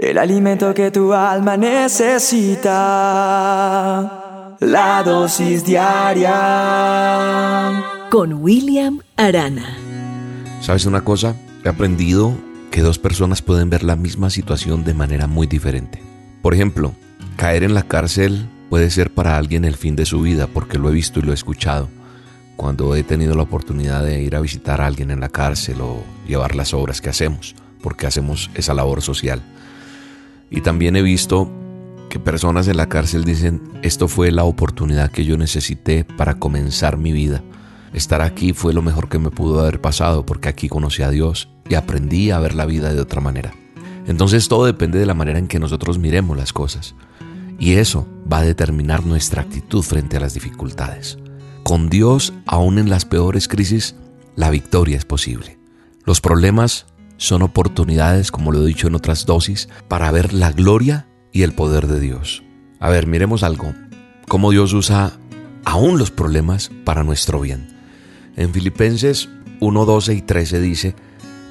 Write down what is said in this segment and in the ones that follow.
el alimento que tu alma necesita, la dosis diaria. Con William Arana. ¿Sabes una cosa? He aprendido que dos personas pueden ver la misma situación de manera muy diferente. Por ejemplo, caer en la cárcel puede ser para alguien el fin de su vida, porque lo he visto y lo he escuchado. Cuando he tenido la oportunidad de ir a visitar a alguien en la cárcel o llevar las obras que hacemos, porque hacemos esa labor social. Y también he visto que personas en la cárcel dicen, esto fue la oportunidad que yo necesité para comenzar mi vida. Estar aquí fue lo mejor que me pudo haber pasado porque aquí conocí a Dios y aprendí a ver la vida de otra manera. Entonces todo depende de la manera en que nosotros miremos las cosas. Y eso va a determinar nuestra actitud frente a las dificultades. Con Dios, aún en las peores crisis, la victoria es posible. Los problemas son oportunidades, como lo he dicho en otras dosis, para ver la gloria y el poder de Dios. A ver, miremos algo, cómo Dios usa aún los problemas para nuestro bien. En Filipenses 1, 12 y 13 dice,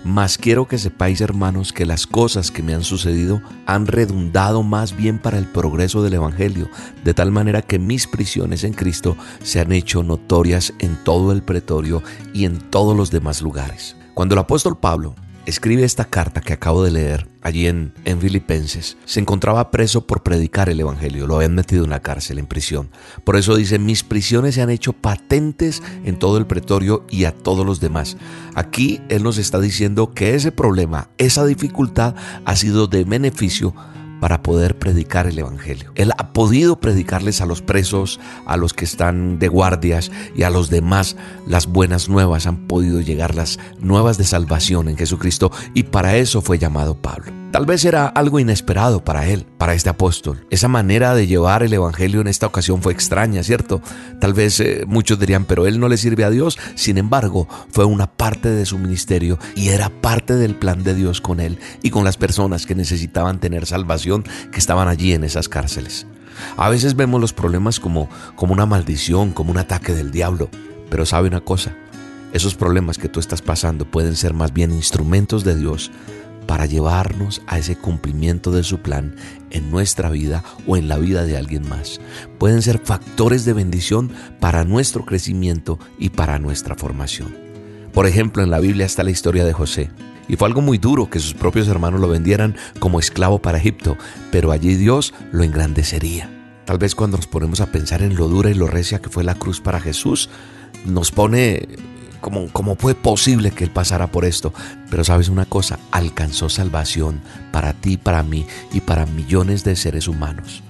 mas quiero que sepáis, hermanos, que las cosas que me han sucedido han redundado más bien para el progreso del Evangelio, de tal manera que mis prisiones en Cristo se han hecho notorias en todo el pretorio y en todos los demás lugares. Cuando el apóstol Pablo escribe esta carta que acabo de leer allí en, en Filipenses, se encontraba preso por predicar el Evangelio, lo habían metido en la cárcel, en prisión. Por eso dice, mis prisiones se han hecho patentes en todo el pretorio y a todos los demás. Aquí Él nos está diciendo que ese problema, esa dificultad ha sido de beneficio para poder predicar el Evangelio. Él ha podido predicarles a los presos, a los que están de guardias y a los demás las buenas nuevas. Han podido llegar las nuevas de salvación en Jesucristo y para eso fue llamado Pablo. Tal vez era algo inesperado para él, para este apóstol. Esa manera de llevar el Evangelio en esta ocasión fue extraña, ¿cierto? Tal vez eh, muchos dirían, pero él no le sirve a Dios. Sin embargo, fue una parte de su ministerio y era parte del plan de Dios con él y con las personas que necesitaban tener salvación, que estaban allí en esas cárceles. A veces vemos los problemas como, como una maldición, como un ataque del diablo, pero sabe una cosa, esos problemas que tú estás pasando pueden ser más bien instrumentos de Dios para llevarnos a ese cumplimiento de su plan en nuestra vida o en la vida de alguien más. Pueden ser factores de bendición para nuestro crecimiento y para nuestra formación. Por ejemplo, en la Biblia está la historia de José. Y fue algo muy duro que sus propios hermanos lo vendieran como esclavo para Egipto, pero allí Dios lo engrandecería. Tal vez cuando nos ponemos a pensar en lo dura y lo recia que fue la cruz para Jesús, nos pone ¿Cómo, fue posible que Él pasara por esto? Pero sabes una cosa, alcanzó salvación para ti, para mí y para millones de seres humanos.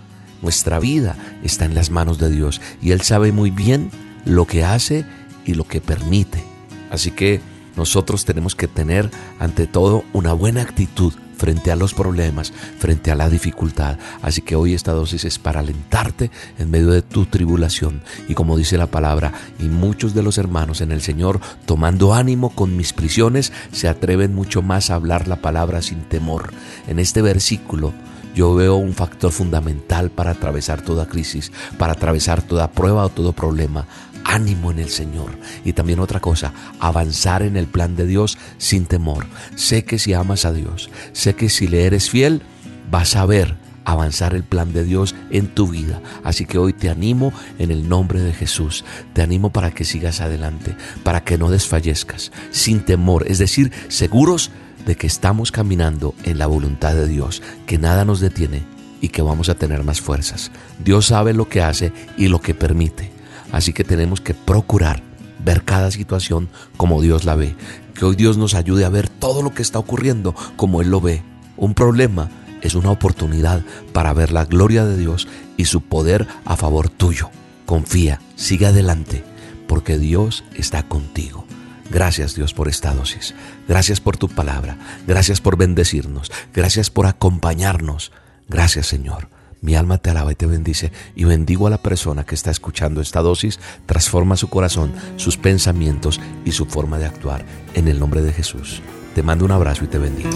Nuestra vida está en las manos de Dios y Él sabe muy bien lo que hace y lo que permite. Así que nosotros tenemos que tener ante todo una buena actitud frente a los problemas, frente a la dificultad. Así que hoy esta dosis es para alentarte en medio de tu tribulación. Y como dice la palabra, y muchos de los hermanos en el Señor, tomando ánimo con mis prisiones, se atreven mucho más a hablar la palabra sin temor. En este versículo, yo veo un factor fundamental para atravesar toda crisis, para atravesar toda prueba o todo problema ánimo en el Señor. Y también otra cosa, avanzar en el plan de Dios sin temor. Sé que si amas a Dios, sé que si le eres fiel, vas a ver avanzar el plan de Dios en tu vida. Así que hoy te animo en el nombre de Jesús. Te animo para que sigas adelante, para que no desfallezcas, sin temor, es decir, seguros de que estamos caminando en la voluntad de Dios, que nada nos detiene y que vamos a tener más fuerzas. Dios sabe lo que hace y lo que permite. Así que tenemos que procurar ver cada situación como Dios la ve. Que hoy Dios nos ayude a ver todo lo que está ocurriendo como Él lo ve. Un problema es una oportunidad para ver la gloria de Dios y su poder a favor tuyo. Confía, sigue adelante, porque Dios está contigo. Gracias Dios por esta dosis. Gracias por tu palabra. Gracias por bendecirnos. Gracias por acompañarnos. Gracias Señor. Mi alma te alaba y te bendice y bendigo a la persona que está escuchando esta dosis, transforma su corazón, sus pensamientos y su forma de actuar en el nombre de Jesús. Te mando un abrazo y te bendigo.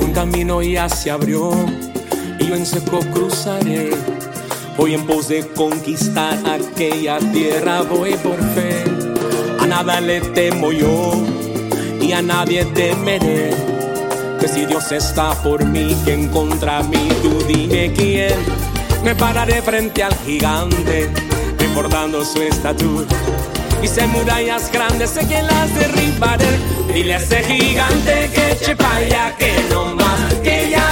Un camino ya se abrió y yo en seco cruzaré. Voy en pos de conquistar aquella tierra, voy por fe. A nada le temo yo y a nadie temeré Que si Dios está por mí, ¿quién contra mí? Tú dime quién. Me pararé frente al gigante, recordando su estatura. Se murallas grandes, sé que las derribaré. Dile a ese gigante que eche pa' allá, que no más, que ya